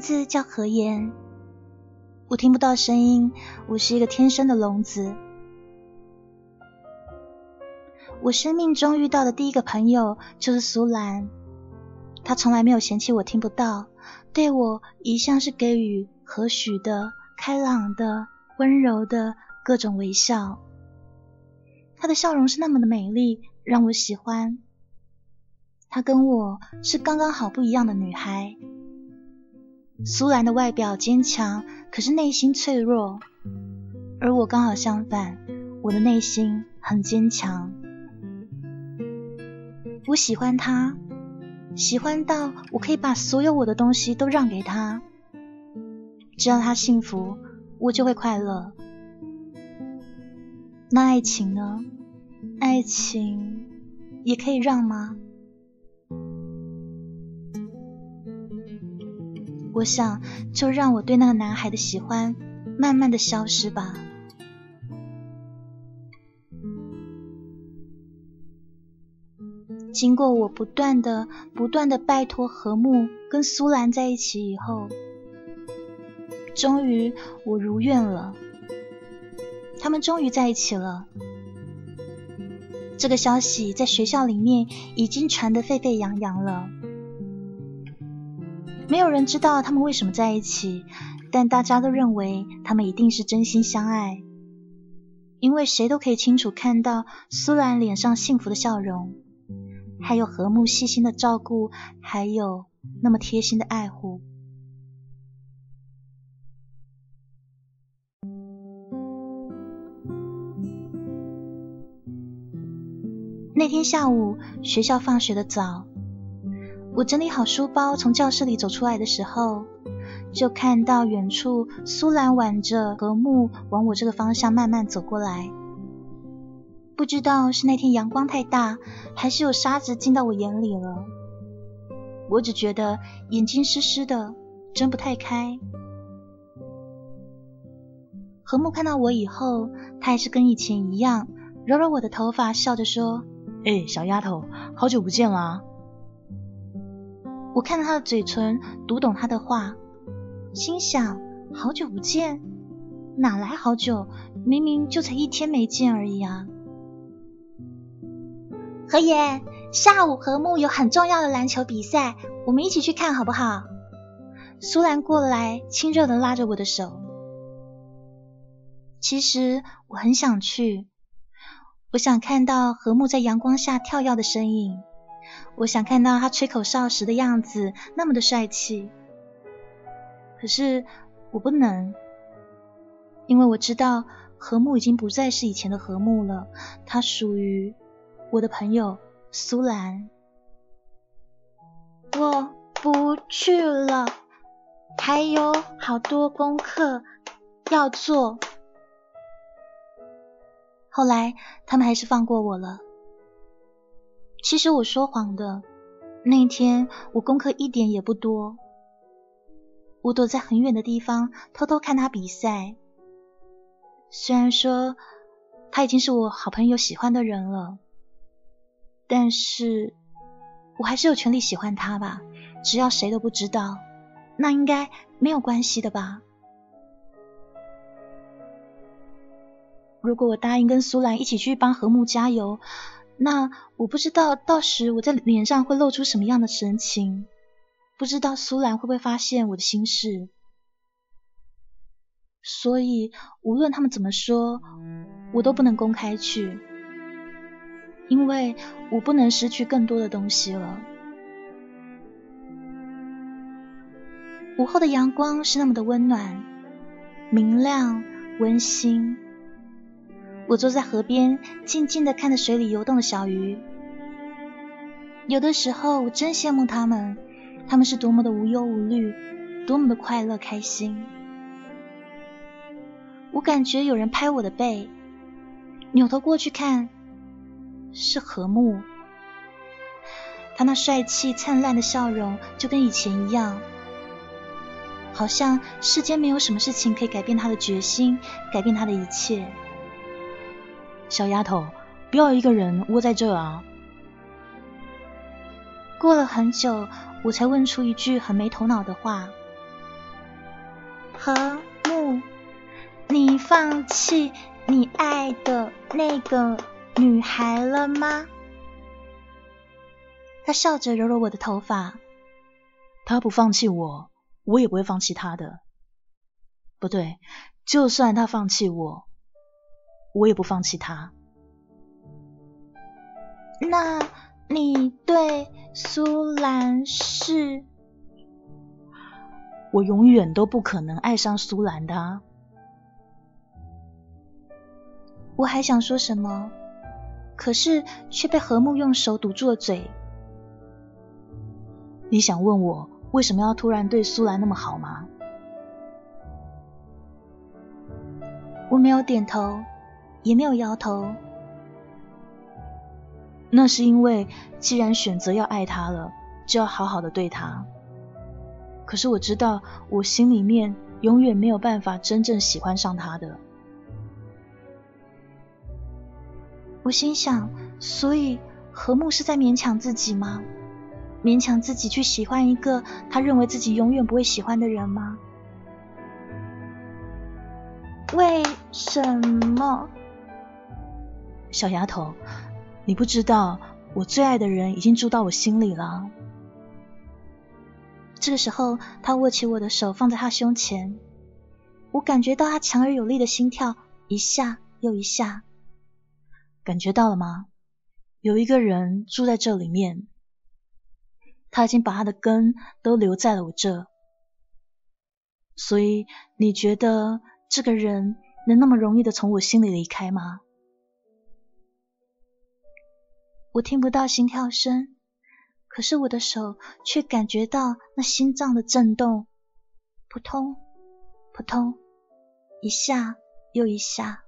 名字叫何言，我听不到声音，我是一个天生的聋子。我生命中遇到的第一个朋友就是苏兰，他从来没有嫌弃我听不到，对我一向是给予和煦的、开朗的、温柔的各种微笑。他的笑容是那么的美丽，让我喜欢。他跟我是刚刚好不一样的女孩。苏兰的外表坚强，可是内心脆弱，而我刚好相反，我的内心很坚强。我喜欢他，喜欢到我可以把所有我的东西都让给他，只要他幸福，我就会快乐。那爱情呢？爱情也可以让吗？我想，就让我对那个男孩的喜欢慢慢的消失吧。经过我不断的、不断的拜托和睦跟苏兰在一起以后，终于我如愿了。他们终于在一起了。这个消息在学校里面已经传得沸沸扬扬了。没有人知道他们为什么在一起，但大家都认为他们一定是真心相爱，因为谁都可以清楚看到苏兰脸上幸福的笑容，还有和睦细心的照顾，还有那么贴心的爱护。那天下午，学校放学的早。我整理好书包，从教室里走出来的时候，就看到远处苏兰挽着和睦往我这个方向慢慢走过来。不知道是那天阳光太大，还是有沙子进到我眼里了。我只觉得眼睛湿湿的，睁不太开。和睦看到我以后，他还是跟以前一样，揉揉我的头发，笑着说：“哎，小丫头，好久不见啦。”我看着他的嘴唇，读懂他的话，心想：好久不见，哪来好久？明明就才一天没见而已啊！何言，下午和睦有很重要的篮球比赛，我们一起去看好不好？苏兰过来，亲热的拉着我的手。其实我很想去，我想看到和睦在阳光下跳跃的身影。我想看到他吹口哨时的样子，那么的帅气。可是我不能，因为我知道和睦已经不再是以前的和睦了，他属于我的朋友苏兰。我不去了，还有好多功课要做。后来他们还是放过我了。其实我说谎的，那天我功课一点也不多。我躲在很远的地方偷偷看他比赛。虽然说他已经是我好朋友喜欢的人了，但是我还是有权利喜欢他吧？只要谁都不知道，那应该没有关系的吧？如果我答应跟苏兰一起去帮和睦加油。那我不知道到时我在脸上会露出什么样的神情，不知道苏兰会不会发现我的心事，所以无论他们怎么说，我都不能公开去，因为我不能失去更多的东西了。午后的阳光是那么的温暖、明亮、温馨。我坐在河边，静静的看着水里游动的小鱼。有的时候我真羡慕他们，他们是多么的无忧无虑，多么的快乐开心。我感觉有人拍我的背，扭头过去看，是何木。他那帅气灿烂的笑容就跟以前一样，好像世间没有什么事情可以改变他的决心，改变他的一切。小丫头，不要一个人窝在这啊！过了很久，我才问出一句很没头脑的话：“何木，你放弃你爱的那个女孩了吗？”他笑着揉揉我的头发。他不放弃我，我也不会放弃他的。不对，就算他放弃我，我也不放弃他。那你对苏兰是？我永远都不可能爱上苏兰的。啊我还想说什么，可是却被何木用手堵住了嘴。你想问我为什么要突然对苏兰那么好吗？我没有点头，也没有摇头。那是因为，既然选择要爱他了，就要好好的对他。可是我知道，我心里面永远没有办法真正喜欢上他的。我心想，所以何木是在勉强自己吗？勉强自己去喜欢一个他认为自己永远不会喜欢的人吗？为什么？小丫头，你不知道我最爱的人已经住到我心里了。这个时候，他握起我的手放在他胸前，我感觉到他强而有力的心跳，一下又一下。感觉到了吗？有一个人住在这里面。他已经把他的根都留在了我这，所以你觉得这个人能那么容易的从我心里离开吗？我听不到心跳声，可是我的手却感觉到那心脏的震动，扑通扑通，一下又一下。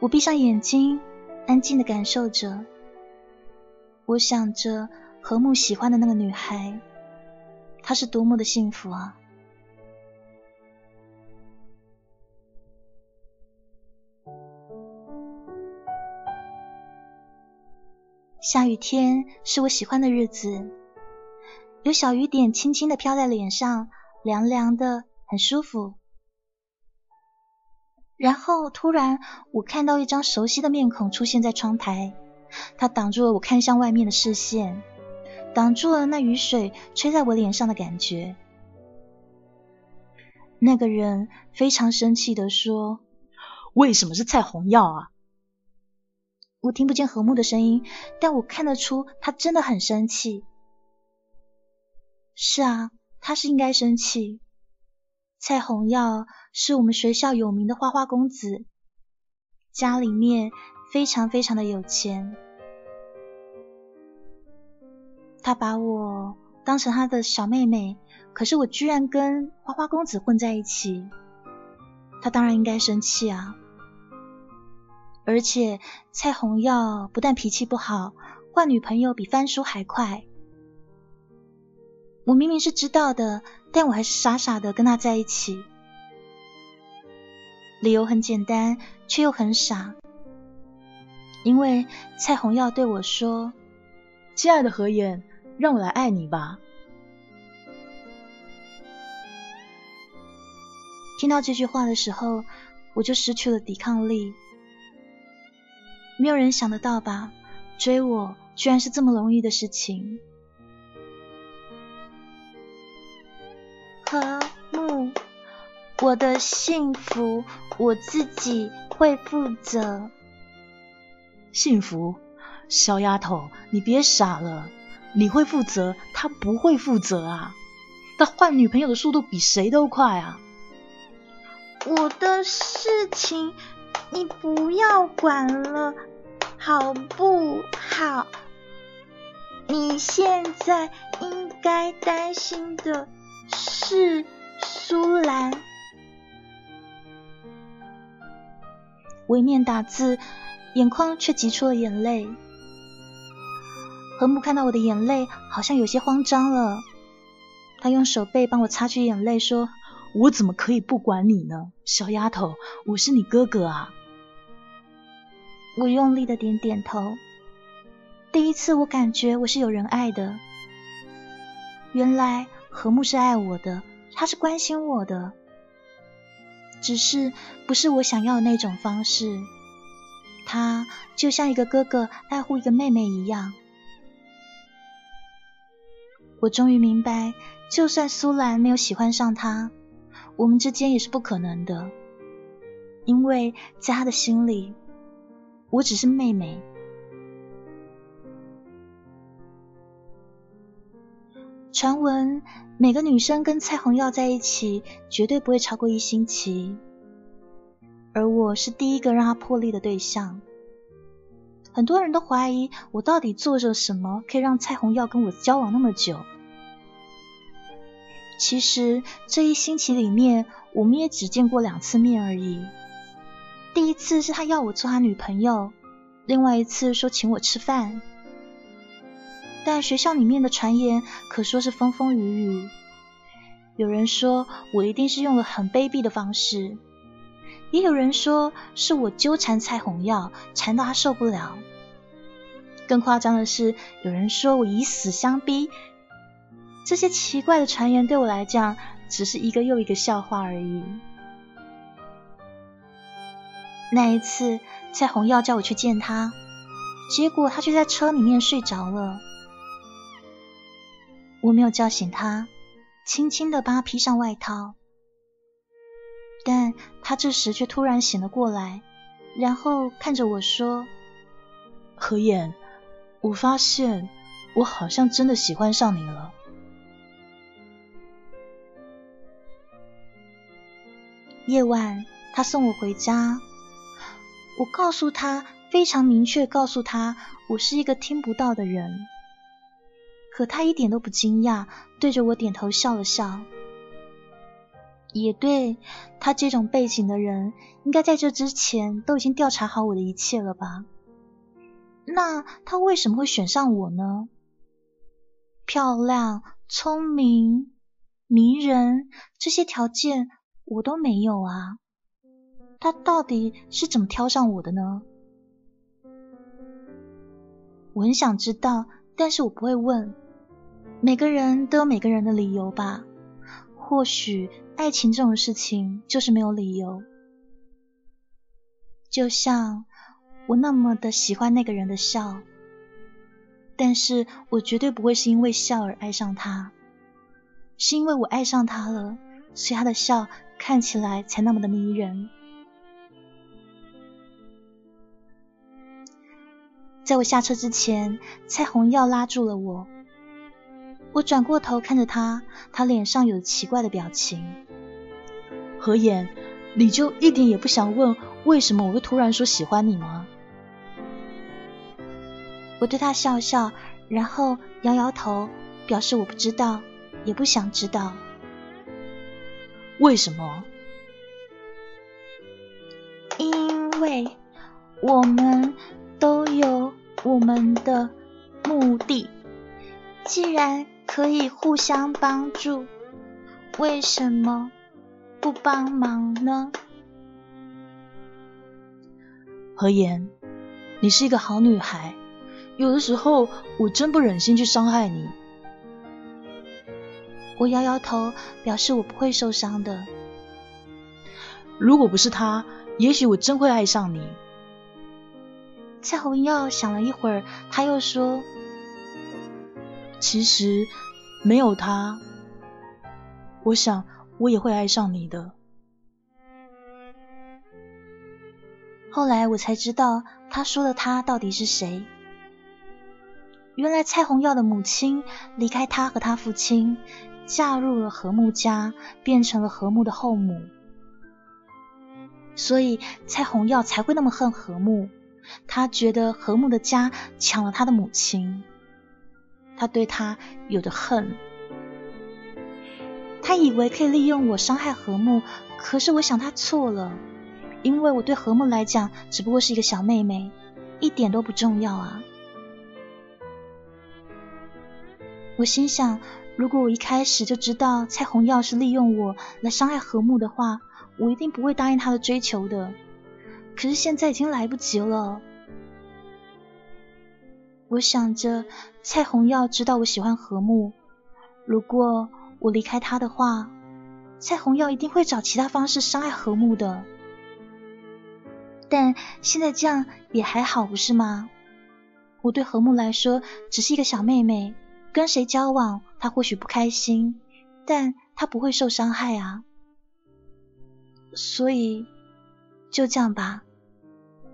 我闭上眼睛，安静的感受着。我想着何木喜欢的那个女孩，她是多么的幸福啊！下雨天是我喜欢的日子，有小雨点轻轻的飘在脸上，凉凉的，很舒服。然后突然，我看到一张熟悉的面孔出现在窗台。他挡住了我看向外面的视线，挡住了那雨水吹在我脸上的感觉。那个人非常生气的说：“为什么是蔡红耀啊？”我听不见何木的声音，但我看得出他真的很生气。是啊，他是应该生气。蔡红耀是我们学校有名的花花公子，家里面。非常非常的有钱，他把我当成他的小妹妹，可是我居然跟花花公子混在一起，他当然应该生气啊！而且蔡红耀不但脾气不好，换女朋友比翻书还快。我明明是知道的，但我还是傻傻的跟他在一起，理由很简单，却又很傻。因为蔡红耀对我说：“亲爱的何言，让我来爱你吧。”听到这句话的时候，我就失去了抵抗力。没有人想得到吧？追我居然是这么容易的事情。和睦，我的幸福我自己会负责。幸福，小丫头，你别傻了。你会负责，他不会负责啊。他换女朋友的速度比谁都快啊。我的事情你不要管了，好不好？你现在应该担心的是苏兰。我一面打字，眼眶却挤出了眼泪。何木看到我的眼泪，好像有些慌张了。他用手背帮我擦去眼泪，说：“我怎么可以不管你呢，小丫头，我是你哥哥啊。”我用力的点点头。第一次，我感觉我是有人爱的。原来何木是爱我的，他是关心我的，只是不是我想要的那种方式。他就像一个哥哥爱护一个妹妹一样。我终于明白，就算苏兰没有喜欢上他，我们之间也是不可能的，因为在他的心里，我只是妹妹。传闻每个女生跟蔡红耀在一起，绝对不会超过一星期，而我是第一个让他破例的对象。很多人都怀疑我到底做着什么，可以让蔡红耀跟我交往那么久。其实这一星期里面，我们也只见过两次面而已。第一次是他要我做他女朋友，另外一次说请我吃饭。但学校里面的传言可说是风风雨雨，有人说我一定是用了很卑鄙的方式。也有人说是我纠缠蔡红耀，缠到他受不了。更夸张的是，有人说我以死相逼。这些奇怪的传言对我来讲，只是一个又一个笑话而已。那一次，蔡红耀叫我去见他，结果他却在车里面睡着了。我没有叫醒他，轻轻的帮他披上外套。但他这时却突然醒了过来，然后看着我说：“何燕，我发现我好像真的喜欢上你了。”夜晚，他送我回家，我告诉他，非常明确告诉他，我是一个听不到的人。可他一点都不惊讶，对着我点头笑了笑。也对他这种背景的人，应该在这之前都已经调查好我的一切了吧？那他为什么会选上我呢？漂亮、聪明、迷人，这些条件我都没有啊！他到底是怎么挑上我的呢？我很想知道，但是我不会问。每个人都有每个人的理由吧？或许。爱情这种事情就是没有理由，就像我那么的喜欢那个人的笑，但是我绝对不会是因为笑而爱上他，是因为我爱上他了，所以他的笑看起来才那么的迷人。在我下车之前，蔡红耀拉住了我。我转过头看着他，他脸上有奇怪的表情。何言，你就一点也不想问为什么我会突然说喜欢你吗？我对他笑笑，然后摇摇头，表示我不知道，也不想知道。为什么？因为我们都有我们的目的。既然可以互相帮助，为什么不帮忙呢？何言，你是一个好女孩，有的时候我真不忍心去伤害你。我摇摇头，表示我不会受伤的。如果不是他，也许我真会爱上你。蔡红耀想了一会儿，他又说。其实没有他，我想我也会爱上你的。后来我才知道，他说的他到底是谁。原来蔡红耀的母亲离开他和他父亲，嫁入了和睦家，变成了和睦的后母，所以蔡红耀才会那么恨和睦，他觉得和睦的家抢了他的母亲，他对他有着恨。他以为可以利用我伤害和睦，可是我想他错了，因为我对和睦来讲只不过是一个小妹妹，一点都不重要啊。我心想，如果我一开始就知道蔡红耀是利用我来伤害何睦的话，我一定不会答应他的追求的。可是现在已经来不及了。我想着蔡红耀知道我喜欢何睦，如果我离开他的话，蔡红耀一定会找其他方式伤害何睦的。但现在这样也还好，不是吗？我对何睦来说只是一个小妹妹，跟谁交往，他或许不开心，但他不会受伤害啊。所以就这样吧，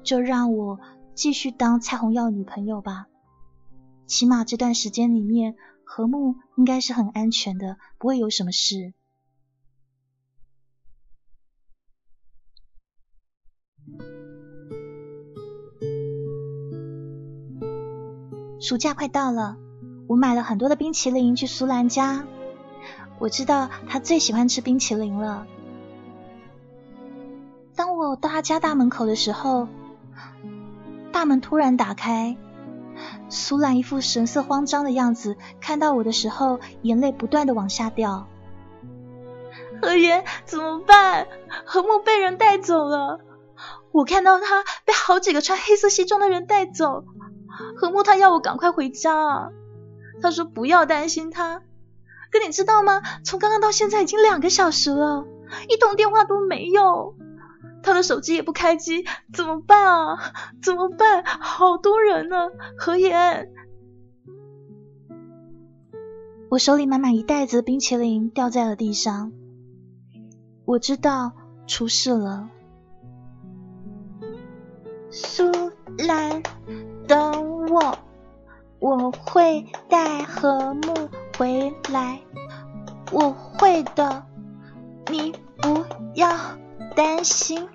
就让我继续当蔡红耀女朋友吧。起码这段时间里面。和睦应该是很安全的，不会有什么事。暑假快到了，我买了很多的冰淇淋去苏兰家。我知道他最喜欢吃冰淇淋了。当我到他家大门口的时候，大门突然打开。苏兰一副神色慌张的样子，看到我的时候，眼泪不断的往下掉。何言怎么办？何木被人带走了，我看到他被好几个穿黑色西装的人带走。何木他要我赶快回家啊！他说不要担心他。可你知道吗？从刚刚到现在已经两个小时了，一通电话都没有。他的手机也不开机，怎么办啊？怎么办？好多人呢，何言。我手里满满一袋子冰淇淋掉在了地上，我知道出事了。苏兰，等我，我会带和睦回来，我会的，你不要。担心，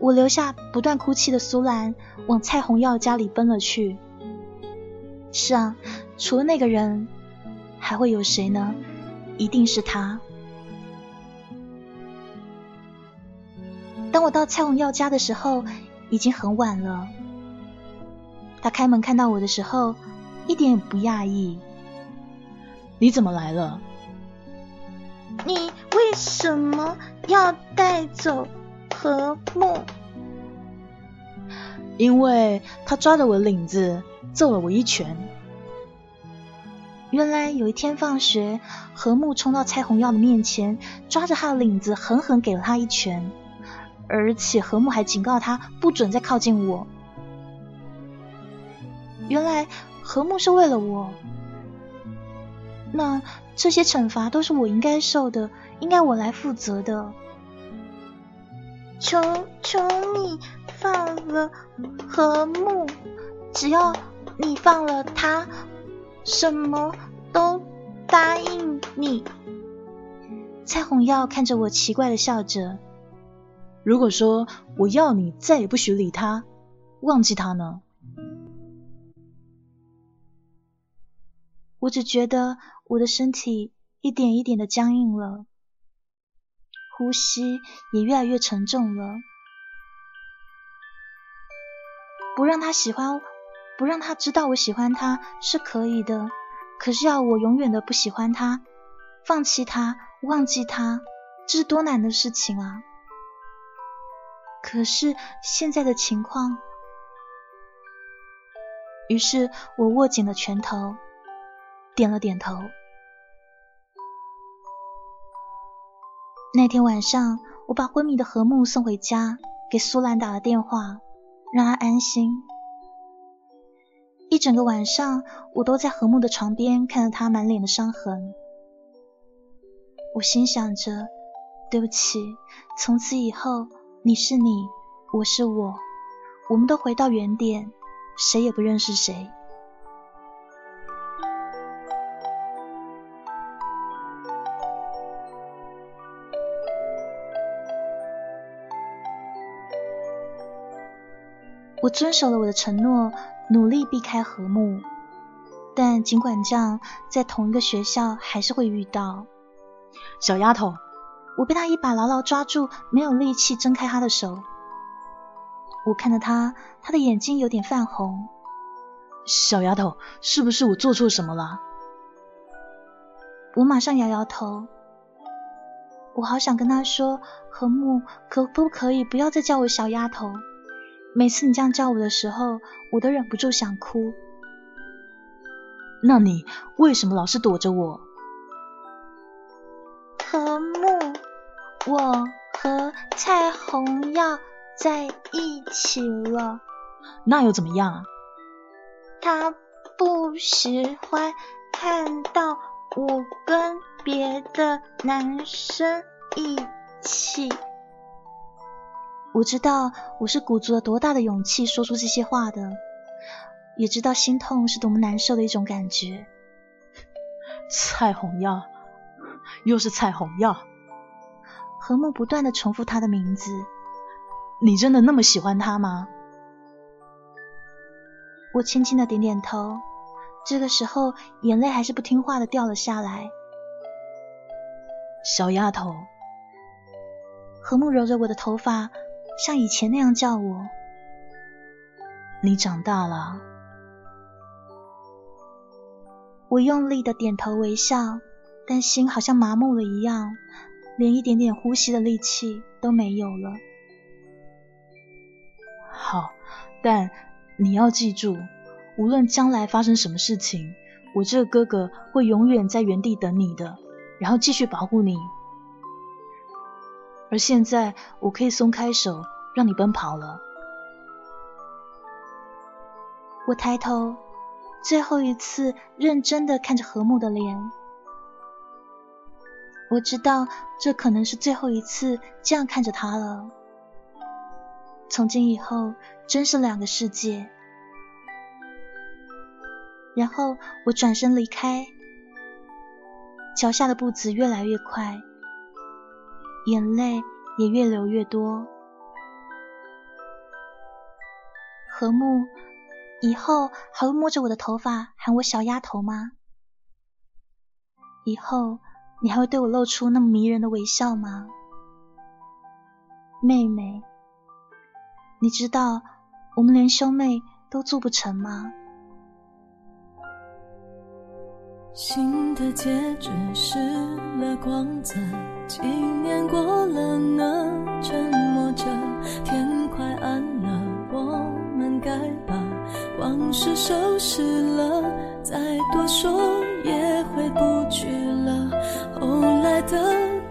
我留下不断哭泣的苏兰，往蔡红耀家里奔了去。是啊，除了那个人，还会有谁呢？一定是他。当我到蔡红耀家的时候，已经很晚了。他开门看到我的时候，一点也不讶异。你怎么来了？你为什么要带走和睦？因为他抓着我的领子揍了我一拳。原来有一天放学，和睦冲到蔡红耀的面前，抓着他的领子狠狠给了他一拳，而且和睦还警告他不准再靠近我。原来和睦是为了我。那这些惩罚都是我应该受的，应该我来负责的。求求你放了和睦，只要你放了他，什么都答应你。蔡红耀看着我，奇怪的笑着。如果说我要你再也不许理他，忘记他呢？我只觉得我的身体一点一点的僵硬了，呼吸也越来越沉重了。不让他喜欢，不让他知道我喜欢他是可以的，可是要我永远的不喜欢他，放弃他，忘记他，这是多难的事情啊！可是现在的情况，于是我握紧了拳头。点了点头。那天晚上，我把昏迷的何木送回家，给苏兰打了电话，让她安心。一整个晚上，我都在何木的床边，看着他满脸的伤痕。我心想着，对不起，从此以后，你是你，我是我，我们都回到原点，谁也不认识谁。我我遵守了我的承诺，努力避开和睦。但尽管这样，在同一个学校还是会遇到。小丫头，我被他一把牢牢抓住，没有力气挣开他的手。我看着他，他的眼睛有点泛红。小丫头，是不是我做错什么了？我马上摇摇头。我好想跟他说，何木，可不可以不要再叫我小丫头？每次你这样叫我的时候，我都忍不住想哭。那你为什么老是躲着我？和睦，我和蔡红要在一起了。那又怎么样？他不喜欢看到我跟别的男生一起。我知道我是鼓足了多大的勇气说出这些话的。也知道心痛是多么难受的一种感觉。蔡红耀，又是蔡红耀。何木不断的重复他的名字。你真的那么喜欢他吗？我轻轻的点点头。这个时候，眼泪还是不听话的掉了下来。小丫头。何木揉着我的头发，像以前那样叫我。你长大了。我用力的点头微笑，但心好像麻木了一样，连一点点呼吸的力气都没有了。好，但你要记住，无论将来发生什么事情，我这个哥哥会永远在原地等你的，然后继续保护你。而现在，我可以松开手，让你奔跑了。我抬头。最后一次认真的看着和睦的脸，我知道这可能是最后一次这样看着他了。从今以后，真是两个世界。然后我转身离开，脚下的步子越来越快，眼泪也越流越多。和睦。以后还会摸着我的头发喊我小丫头吗？以后你还会对我露出那么迷人的微笑吗？妹妹，你知道我们连兄妹都做不成吗？新的戒指失了光泽，几年过了呢？沉默着，天快暗了，我们该把。往事收拾了，再多说也回不去了。后来的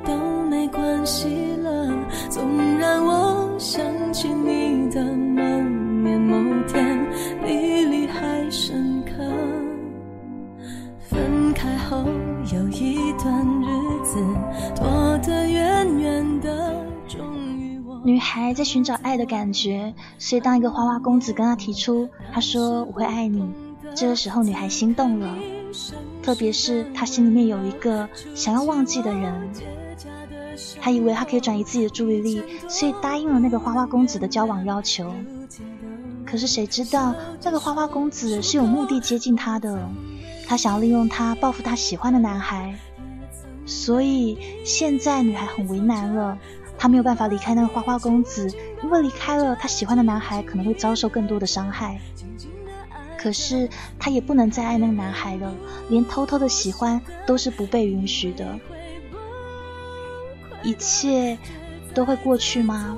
都没关系了，总还在寻找爱的感觉，所以当一个花花公子跟她提出，他说我会爱你，这个时候女孩心动了，特别是她心里面有一个想要忘记的人，她以为她可以转移自己的注意力，所以答应了那个花花公子的交往要求。可是谁知道那个花花公子是有目的接近她的，他想要利用她报复他喜欢的男孩，所以现在女孩很为难了。他没有办法离开那个花花公子，因为离开了他喜欢的男孩，可能会遭受更多的伤害。可是他也不能再爱那个男孩了，连偷偷的喜欢都是不被允许的。一切都会过去吗？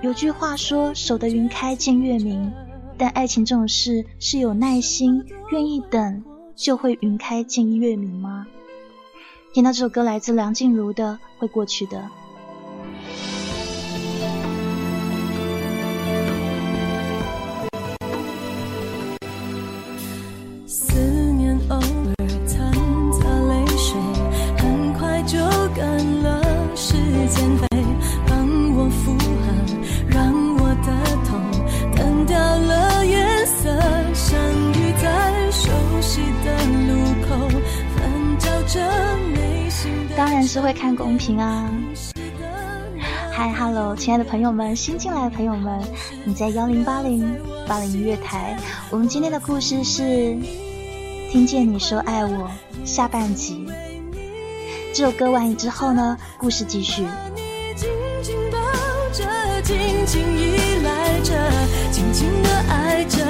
有句话说：“守得云开见月明。”但爱情这种事是有耐心、愿意等，就会云开见月明吗？听到这首歌来自梁静茹的《会过去的》。当然是会看公屏啊！嗨，Hello，亲爱的朋友们，新进来的朋友们，你在幺零八零八零音乐台。我们今天的故事是听见你说爱我下半集。这首歌完了之后呢，故事继续。紧紧依赖着，紧紧的爱着，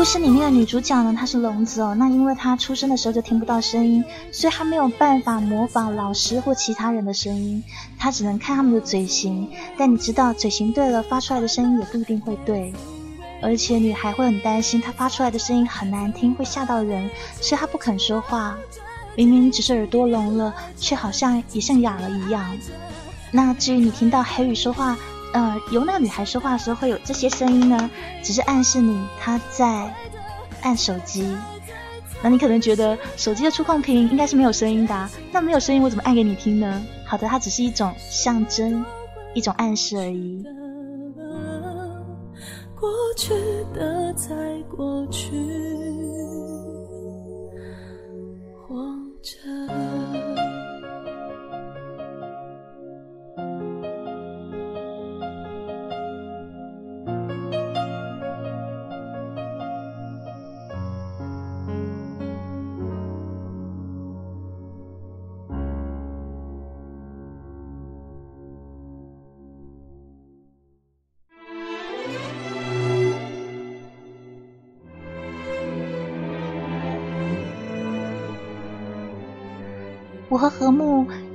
故事里面的女主角呢，她是聋子哦。那因为她出生的时候就听不到声音，所以她没有办法模仿老师或其他人的声音，她只能看他们的嘴型。但你知道，嘴型对了，发出来的声音也不一定会对。而且女孩会很担心，她发出来的声音很难听，会吓到人，所以她不肯说话。明明只是耳朵聋了，却好像也像哑了一样。那至于你听到黑羽说话，呃，由那个女孩说话的时候会有这些声音呢，只是暗示你她在按手机。那你可能觉得手机的触控屏应该是没有声音的，那没有声音我怎么按给你听呢？好的，它只是一种象征，一种暗示而已。过去的在过去，活着。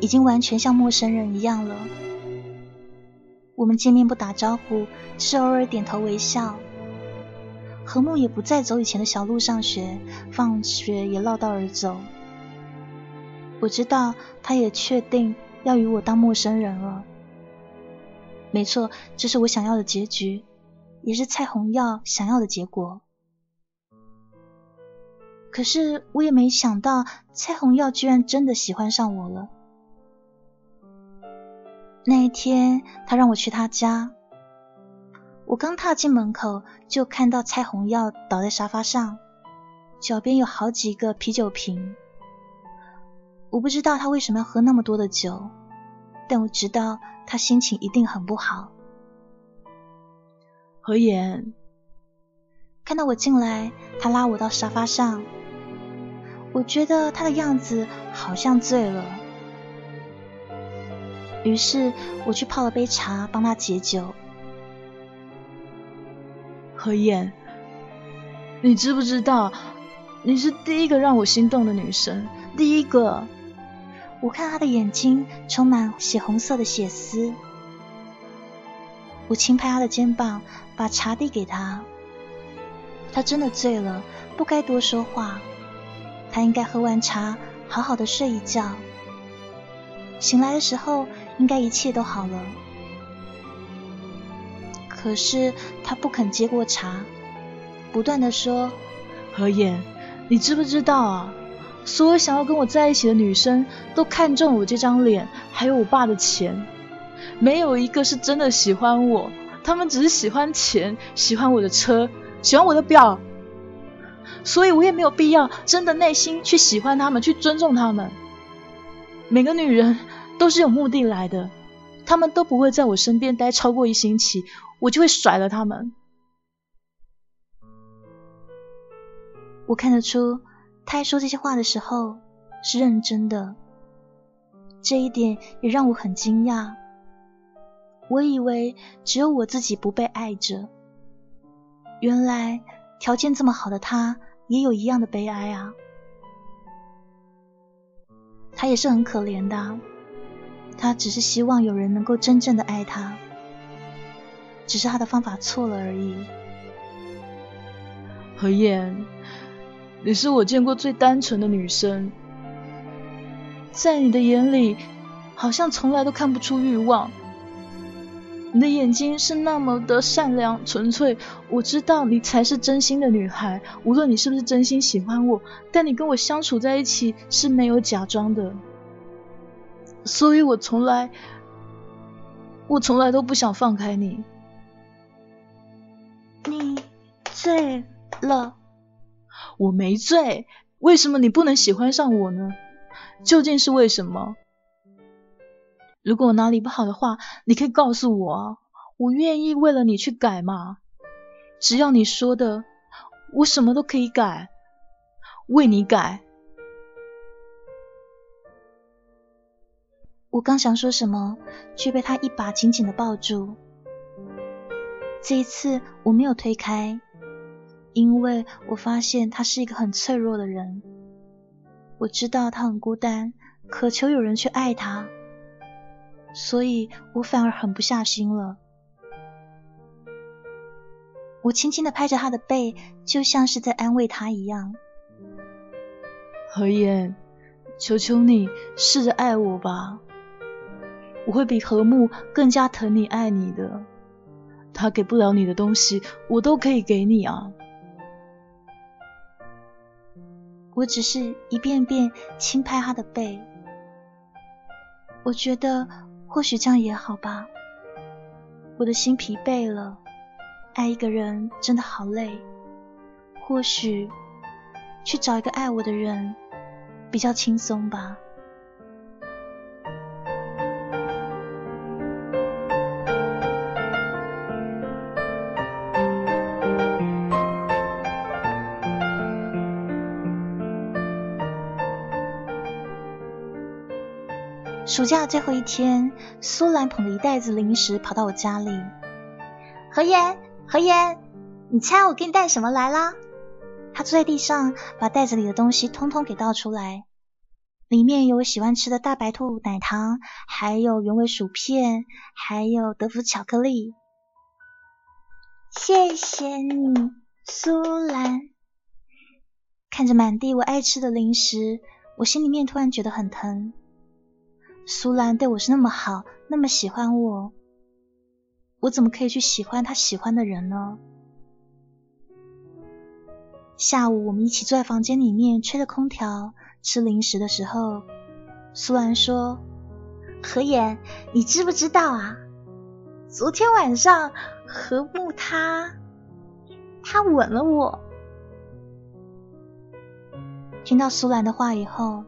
已经完全像陌生人一样了。我们见面不打招呼，只是偶尔点头微笑。何木也不再走以前的小路上学，放学也绕道而走。我知道他也确定要与我当陌生人了。没错，这是我想要的结局，也是蔡红耀想要的结果。可是我也没想到，蔡红耀居然真的喜欢上我了。那一天，他让我去他家，我刚踏进门口，就看到蔡红耀倒在沙发上，脚边有好几个啤酒瓶。我不知道他为什么要喝那么多的酒，但我知道他心情一定很不好。何言，看到我进来，他拉我到沙发上。我觉得他的样子好像醉了，于是我去泡了杯茶帮他解酒。何燕，你知不知道，你是第一个让我心动的女生，第一个。我看他的眼睛充满血红色的血丝，我轻拍他的肩膀，把茶递给他。他真的醉了，不该多说话。他应该喝完茶，好好的睡一觉。醒来的时候，应该一切都好了。可是他不肯接过茶，不断的说：“何言，你知不知道啊？所有想要跟我在一起的女生，都看中我这张脸，还有我爸的钱，没有一个是真的喜欢我。他们只是喜欢钱，喜欢我的车，喜欢我的表。”所以我也没有必要真的内心去喜欢他们，去尊重他们。每个女人都是有目的来的，他们都不会在我身边待超过一星期，我就会甩了他们。我看得出，他说这些话的时候是认真的，这一点也让我很惊讶。我以为只有我自己不被爱着，原来条件这么好的他。也有一样的悲哀啊，他也是很可怜的，他只是希望有人能够真正的爱他，只是他的方法错了而已。何燕，你是我见过最单纯的女生，在你的眼里，好像从来都看不出欲望。你的眼睛是那么的善良纯粹，我知道你才是真心的女孩。无论你是不是真心喜欢我，但你跟我相处在一起是没有假装的，所以我从来，我从来都不想放开你。你醉了？我没醉，为什么你不能喜欢上我呢？究竟是为什么？如果我哪里不好的话，你可以告诉我啊，我愿意为了你去改嘛。只要你说的，我什么都可以改，为你改。我刚想说什么，却被他一把紧紧的抱住。这一次我没有推开，因为我发现他是一个很脆弱的人。我知道他很孤单，渴求有人去爱他。所以我反而狠不下心了。我轻轻的拍着他的背，就像是在安慰他一样。何言，求求你试着爱我吧，我会比何木更加疼你爱你的。他给不了你的东西，我都可以给你啊。我只是一遍遍轻拍他的背，我觉得。或许这样也好吧。我的心疲惫了，爱一个人真的好累。或许去找一个爱我的人比较轻松吧。暑假最后一天，苏兰捧着一袋子零食跑到我家里。何言，何言，你猜我给你带什么来啦？他坐在地上，把袋子里的东西通通给倒出来。里面有我喜欢吃的大白兔奶糖，还有原味薯片，还有德芙巧克力。谢谢你，苏兰。看着满地我爱吃的零食，我心里面突然觉得很疼。苏兰对我是那么好，那么喜欢我，我怎么可以去喜欢他喜欢的人呢？下午我们一起坐在房间里面，吹着空调吃零食的时候，苏兰说：“何言，你知不知道啊？昨天晚上何木他他吻了我。”听到苏兰的话以后。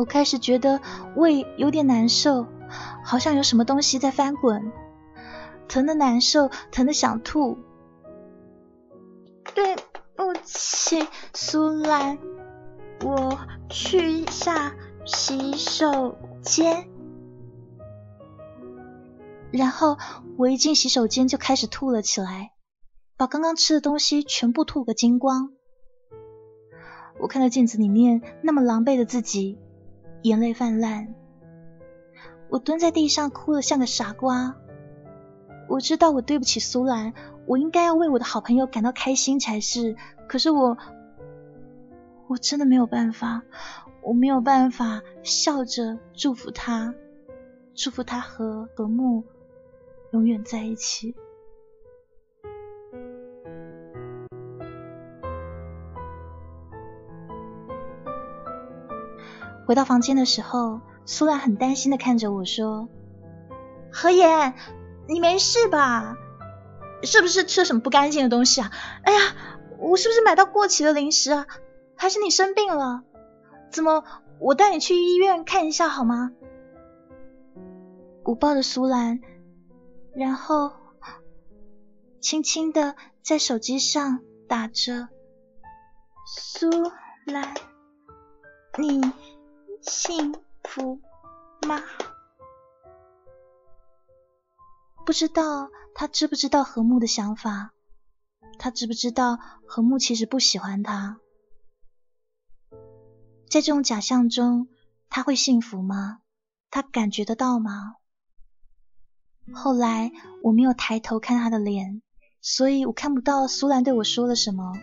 我开始觉得胃有点难受，好像有什么东西在翻滚，疼的难受，疼的想吐。对不起，苏兰，我去一下洗手间。然后我一进洗手间就开始吐了起来，把刚刚吃的东西全部吐个精光。我看到镜子里面那么狼狈的自己。眼泪泛滥，我蹲在地上哭得像个傻瓜。我知道我对不起苏兰，我应该要为我的好朋友感到开心才是。可是我，我真的没有办法，我没有办法笑着祝福他，祝福他和和睦永远在一起。回到房间的时候，苏兰很担心的看着我说：“何言，你没事吧？是不是吃了什么不干净的东西啊？哎呀，我是不是买到过期的零食啊？还是你生病了？怎么，我带你去医院看一下好吗？”我抱着苏兰，然后轻轻的在手机上打着：“苏兰，你。”幸福吗？不知道他知不知道何木的想法？他知不知道何木其实不喜欢他？在这种假象中，他会幸福吗？他感觉得到吗？后来我没有抬头看他的脸，所以我看不到苏兰对我说了什么。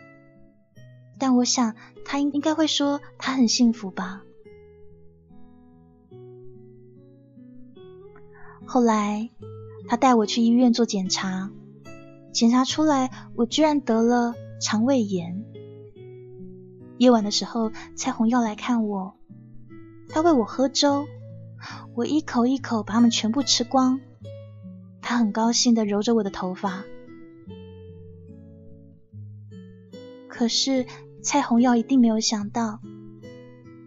但我想他应应该会说他很幸福吧。后来，他带我去医院做检查，检查出来我居然得了肠胃炎。夜晚的时候，蔡红要来看我，他喂我喝粥，我一口一口把它们全部吃光。他很高兴的揉着我的头发。可是蔡红耀一定没有想到，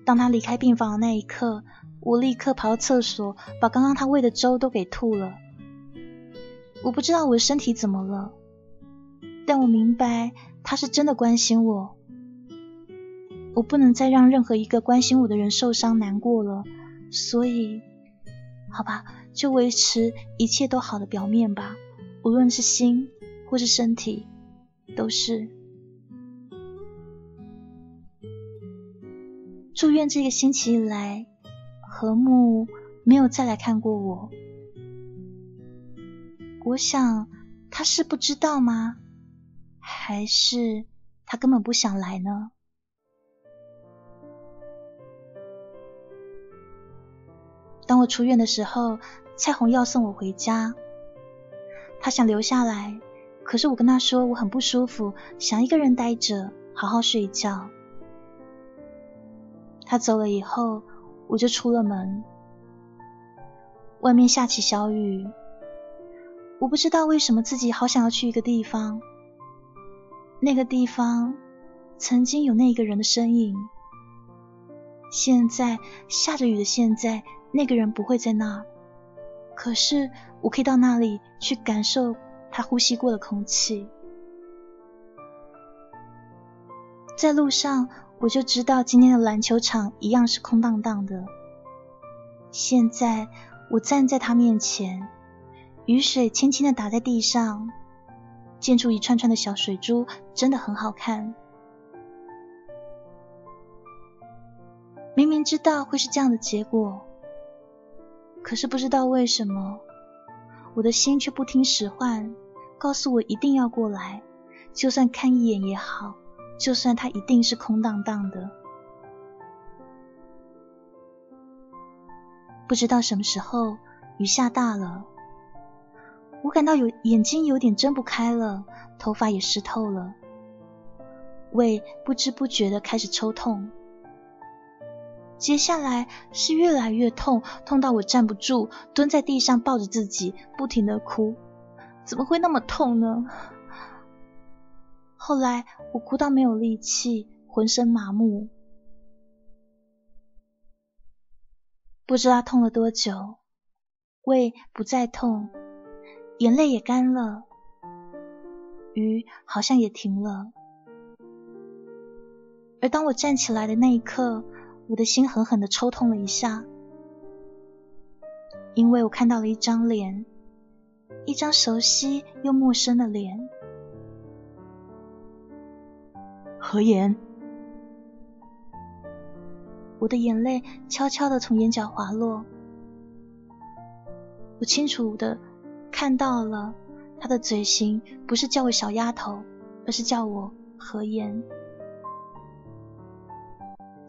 当他离开病房的那一刻，我立刻跑到厕所，把刚刚他喂的粥都给吐了。我不知道我的身体怎么了，但我明白他是真的关心我。我不能再让任何一个关心我的人受伤难过了，所以，好吧，就维持一切都好的表面吧，无论是心或是身体，都是。住院这个星期以来，何木没有再来看过我。我想他是不知道吗？还是他根本不想来呢？当我出院的时候，蔡红要送我回家，他想留下来，可是我跟他说我很不舒服，想一个人待着，好好睡觉。他走了以后，我就出了门。外面下起小雨，我不知道为什么自己好想要去一个地方。那个地方曾经有那个人的身影，现在下着雨的现在，那个人不会在那。可是我可以到那里去感受他呼吸过的空气。在路上。我就知道今天的篮球场一样是空荡荡的。现在我站在他面前，雨水轻轻的打在地上，溅出一串串的小水珠，真的很好看。明明知道会是这样的结果，可是不知道为什么，我的心却不听使唤，告诉我一定要过来，就算看一眼也好。就算它一定是空荡荡的，不知道什么时候雨下大了，我感到有眼睛有点睁不开了，头发也湿透了，胃不知不觉的开始抽痛，接下来是越来越痛，痛到我站不住，蹲在地上抱着自己，不停的哭，怎么会那么痛呢？后来我哭到没有力气，浑身麻木，不知道痛了多久，胃不再痛，眼泪也干了，雨好像也停了。而当我站起来的那一刻，我的心狠狠的抽痛了一下，因为我看到了一张脸，一张熟悉又陌生的脸。何言？我的眼泪悄悄的从眼角滑落，我清楚的看到了他的嘴型，不是叫我小丫头，而是叫我何言。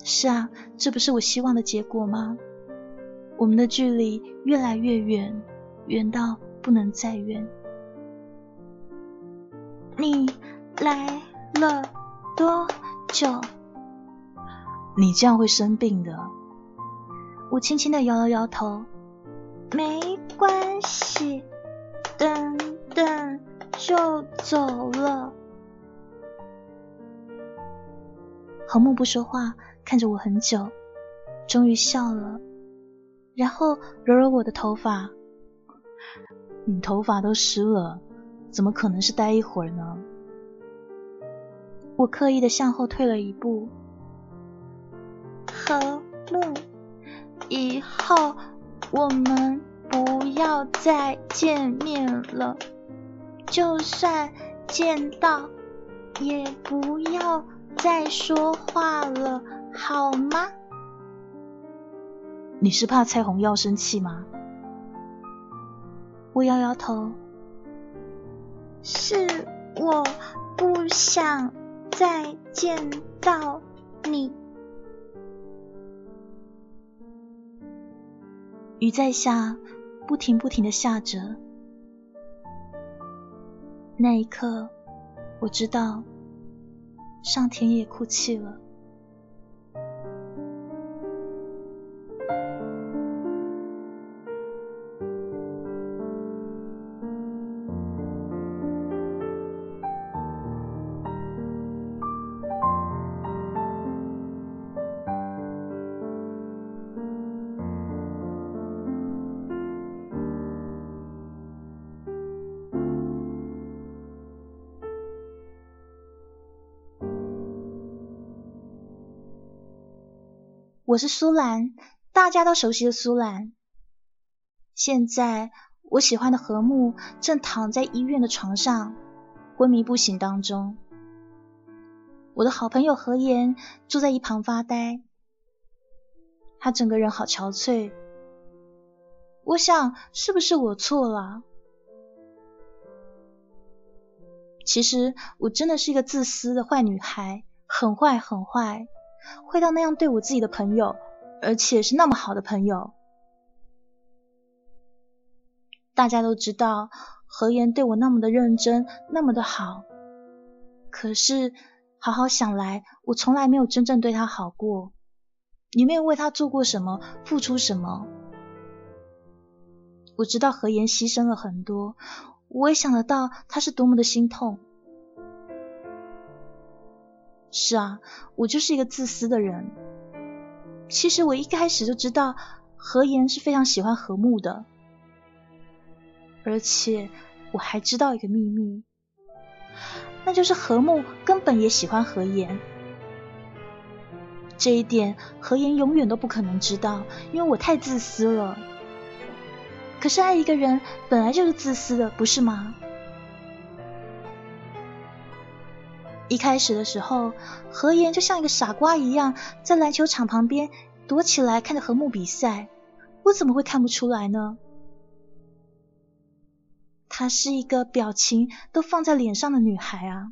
是啊，这不是我希望的结果吗？我们的距离越来越远，远到不能再远。你来了。多久？你这样会生病的。我轻轻的摇了摇头，没关系，等等就走了。何木不说话，看着我很久，终于笑了，然后揉揉我的头发。你头发都湿了，怎么可能是待一会儿呢？我刻意的向后退了一步。何木，以后我们不要再见面了，就算见到，也不要再说话了，好吗？你是怕蔡红要生气吗？我摇摇头，是我不想。再见到你。雨在下不停不停的下着。那一刻我知道上天也哭泣了。我是苏兰，大家都熟悉的苏兰。现在我喜欢的何木正躺在医院的床上，昏迷不醒当中。我的好朋友何言坐在一旁发呆，他整个人好憔悴。我想，是不是我错了？其实我真的是一个自私的坏女孩，很坏很坏。会到那样对我自己的朋友，而且是那么好的朋友。大家都知道何言对我那么的认真，那么的好。可是好好想来，我从来没有真正对他好过，也没有为他做过什么，付出什么。我知道何言牺牲了很多，我也想得到他是多么的心痛。是啊，我就是一个自私的人。其实我一开始就知道何言是非常喜欢何木的，而且我还知道一个秘密，那就是何木根本也喜欢何言。这一点何言永远都不可能知道，因为我太自私了。可是爱一个人本来就是自私的，不是吗？一开始的时候，何言就像一个傻瓜一样，在篮球场旁边躲起来看着何木比赛。我怎么会看不出来呢？她是一个表情都放在脸上的女孩啊。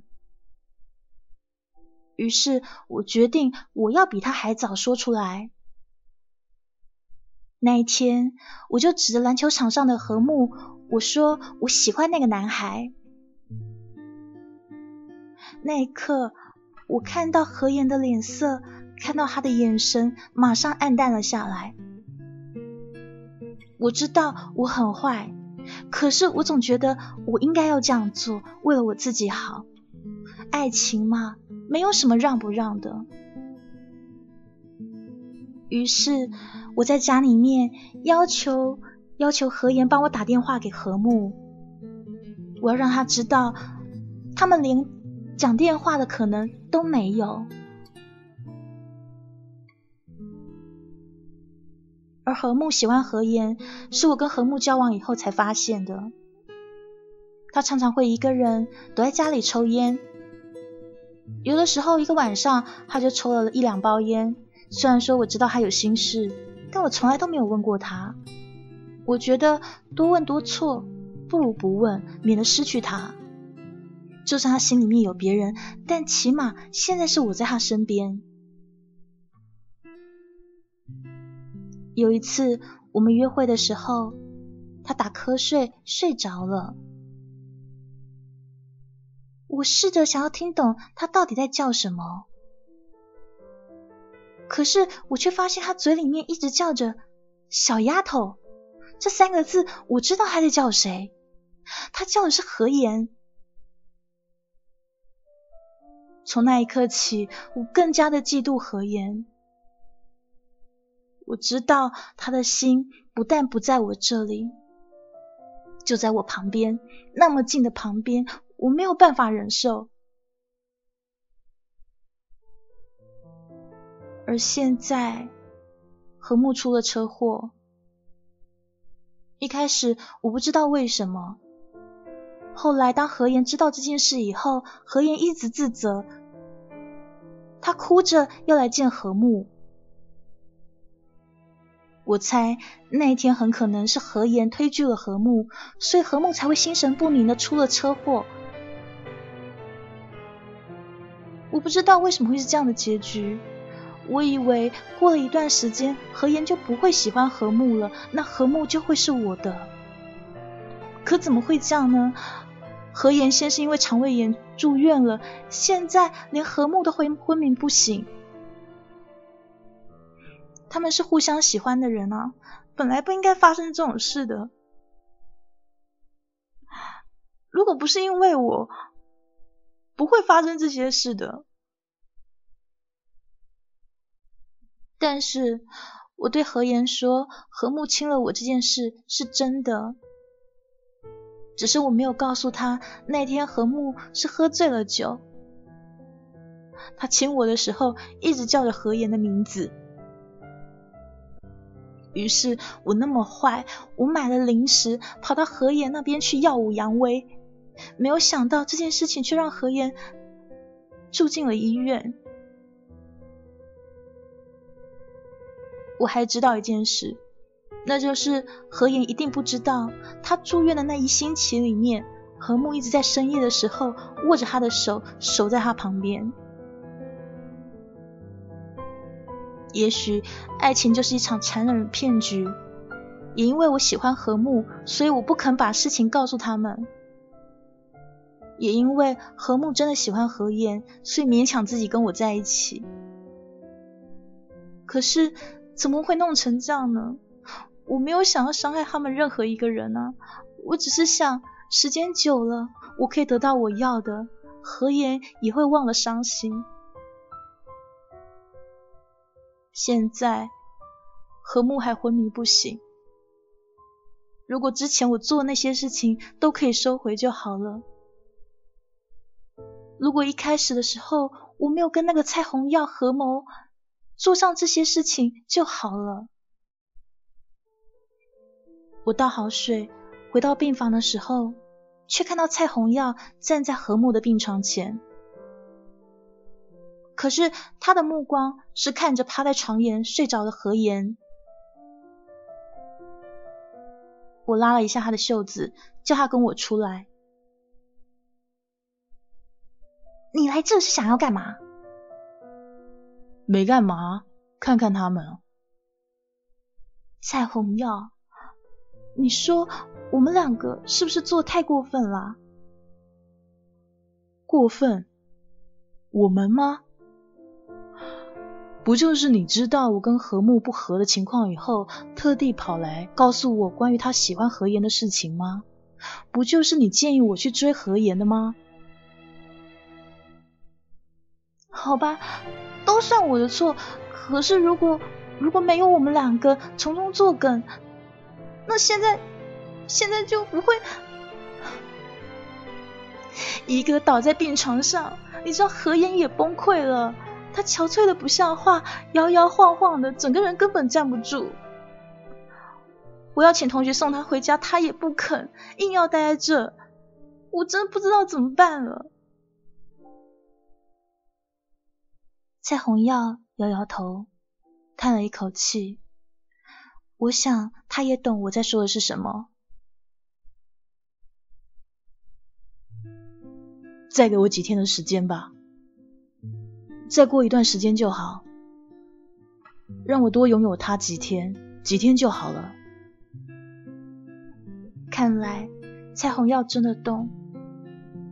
于是我决定，我要比她还早说出来。那一天，我就指着篮球场上的何木，我说我喜欢那个男孩。那一刻，我看到何言的脸色，看到他的眼神，马上暗淡了下来。我知道我很坏，可是我总觉得我应该要这样做，为了我自己好。爱情嘛，没有什么让不让的。于是我在家里面要求要求何言帮我打电话给何木，我要让他知道，他们连。讲电话的可能都没有，而何木喜欢何言，是我跟何木交往以后才发现的。他常常会一个人躲在家里抽烟，有的时候一个晚上他就抽了一两包烟。虽然说我知道他有心事，但我从来都没有问过他。我觉得多问多错，不如不问，免得失去他。就算他心里面有别人，但起码现在是我在他身边。有一次我们约会的时候，他打瞌睡睡着了。我试着想要听懂他到底在叫什么，可是我却发现他嘴里面一直叫着“小丫头”这三个字。我知道他在叫谁，他叫的是何言。从那一刻起，我更加的嫉妒何言。我知道他的心不但不在我这里，就在我旁边，那么近的旁边，我没有办法忍受。而现在，何木出了车祸。一开始我不知道为什么，后来当何言知道这件事以后，何言一直自责。他哭着要来见何木，我猜那一天很可能是何言推拒了何木，所以何木才会心神不宁的出了车祸。我不知道为什么会是这样的结局，我以为过了一段时间何言就不会喜欢何木了，那何木就会是我的。可怎么会这样呢？何言先是因为肠胃炎住院了，现在连何木都昏昏迷不醒。他们是互相喜欢的人啊，本来不应该发生这种事的。如果不是因为我，不会发生这些事的。但是我对何言说，何木亲了我这件事是真的，只是我没有告诉他那天何木是喝醉了酒。他亲我的时候一直叫着何言的名字。于是我那么坏，我买了零食，跑到何言那边去耀武扬威。没有想到这件事情却让何言住进了医院。我还知道一件事，那就是何言一定不知道，他住院的那一星期里面，何木一直在深夜的时候握着他的手，守在他旁边。也许爱情就是一场残忍的骗局，也因为我喜欢何木，所以我不肯把事情告诉他们。也因为何木真的喜欢何言，所以勉强自己跟我在一起。可是怎么会弄成这样呢？我没有想要伤害他们任何一个人啊，我只是想时间久了，我可以得到我要的，何言也会忘了伤心。现在何木还昏迷不醒。如果之前我做那些事情都可以收回就好了。如果一开始的时候我没有跟那个蔡红耀合谋做上这些事情就好了。我倒好水，回到病房的时候，却看到蔡红耀站在何木的病床前。可是他的目光是看着趴在床沿睡着的何言。我拉了一下他的袖子，叫他跟我出来。你来这是想要干嘛？没干嘛，看看他们。蔡红耀，你说我们两个是不是做太过分了？过分？我们吗？不就是你知道我跟何木不和的情况以后，特地跑来告诉我关于他喜欢何言的事情吗？不就是你建议我去追何言的吗？好吧，都算我的错。可是如果如果没有我们两个从中作梗，那现在现在就不会一个倒在病床上。你知道何言也崩溃了。他憔悴的不像话，摇摇晃晃的，整个人根本站不住。我要请同学送他回家，他也不肯，硬要待在这。我真不知道怎么办了。蔡红耀摇摇头，叹了一口气。我想他也懂我在说的是什么。再给我几天的时间吧。再过一段时间就好，让我多拥有他几天，几天就好了。看来蔡红耀真的懂，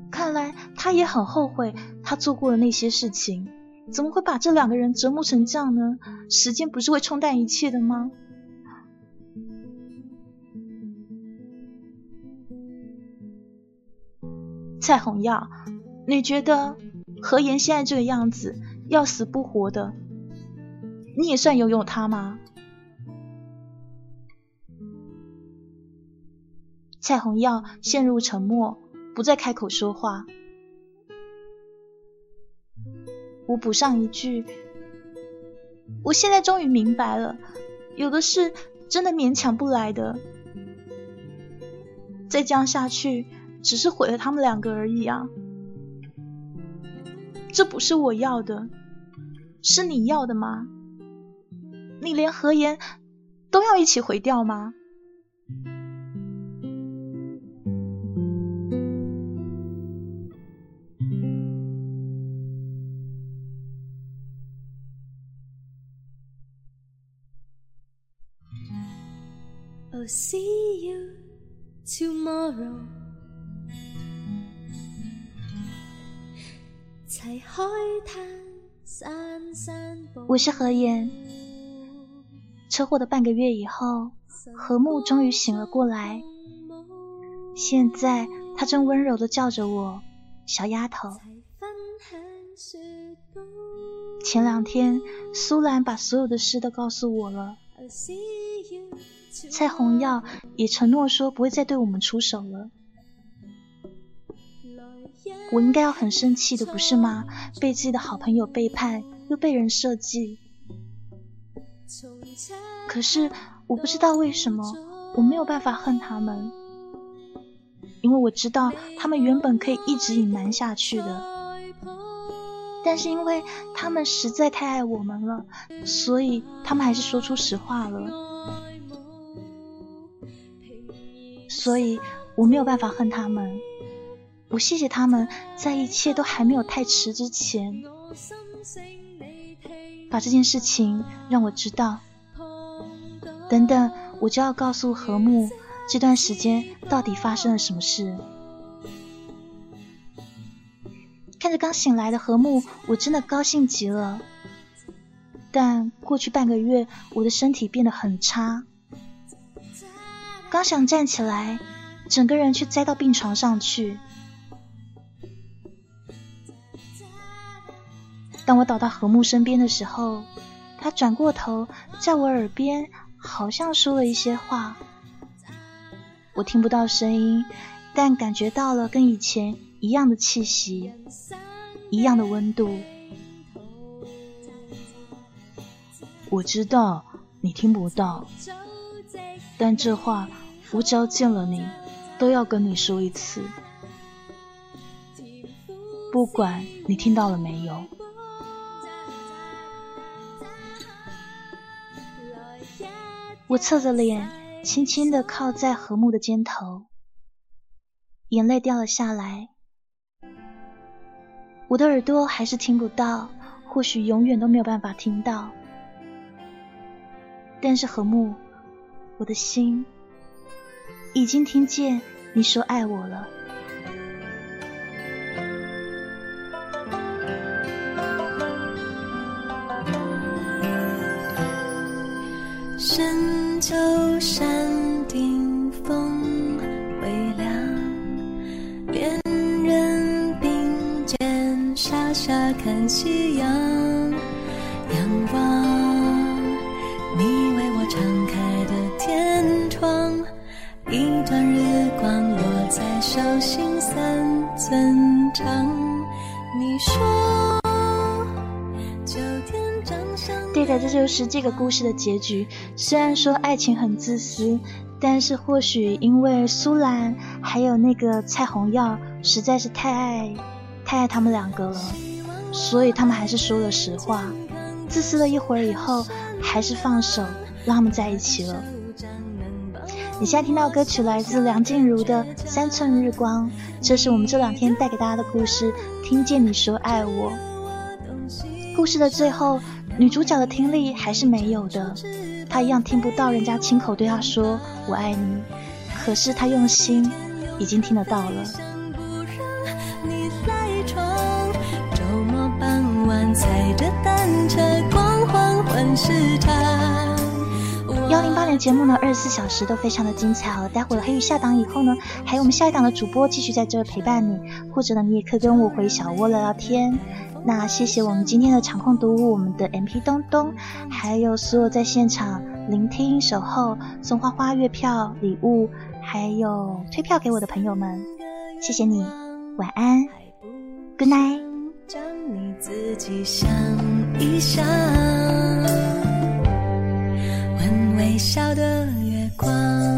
看来他也很后悔他做过的那些事情，怎么会把这两个人折磨成这样呢？时间不是会冲淡一切的吗？蔡红耀，你觉得？何言现在这个样子，要死不活的，你也算拥有他吗？蔡红耀陷入沉默，不再开口说话。我补上一句：我现在终于明白了，有的事真的勉强不来的。再这样下去，只是毁了他们两个而已啊！这不是我要的，是你要的吗？你连何言都要一起毁掉吗？I'll see you tomorrow. 我是何言。车祸的半个月以后，何木终于醒了过来。现在他正温柔的叫着我“小丫头”。前两天，苏兰把所有的事都告诉我了。蔡红耀也承诺说不会再对我们出手了。我应该要很生气的，不是吗？被自己的好朋友背叛，又被人设计。可是我不知道为什么，我没有办法恨他们，因为我知道他们原本可以一直隐瞒下去的，但是因为他们实在太爱我们了，所以他们还是说出实话了，所以我没有办法恨他们。我谢谢他们，在一切都还没有太迟之前，把这件事情让我知道。等等，我就要告诉何木这段时间到底发生了什么事。看着刚醒来的何木，我真的高兴极了。但过去半个月，我的身体变得很差，刚想站起来，整个人却栽到病床上去。当我倒到何木身边的时候，他转过头，在我耳边好像说了一些话。我听不到声音，但感觉到了跟以前一样的气息，一样的温度。我知道你听不到，但这话我只要见了你，都要跟你说一次，不管你听到了没有。我侧着脸，轻轻的靠在何木的肩头，眼泪掉了下来。我的耳朵还是听不到，或许永远都没有办法听到。但是何木，我的心已经听见你说爱我了。秋山顶风微凉，恋人并肩傻傻看夕阳。仰望你为我敞开的天窗，一段日光落在手心三寸长。你说。对的，这就是这个故事的结局。虽然说爱情很自私，但是或许因为苏兰还有那个蔡红耀实在是太爱太爱他们两个了，所以他们还是说了实话。自私了一会儿以后，还是放手让他们在一起了。你现在听到歌曲来自梁静茹的《三寸日光》，这是我们这两天带给大家的故事。听见你说爱我，故事的最后。女主角的听力还是没有的，她一样听不到人家亲口对她说“我爱你”，可是她用心已经听得到了。周末傍晚踩的单车，狂欢时她幺零八年节目呢，二十四小时都非常的精彩哦。待会儿黑雨下档以后呢，还有我们下一档的主播继续在这陪伴你，或者呢，你也可以跟我回小窝聊聊天。那谢谢我们今天的场控读物，我们的 M P 东东，还有所有在现场聆听、守候、送花花、月票、礼物，还有退票给我的朋友们，谢谢你，晚安，Good night。微笑的月光。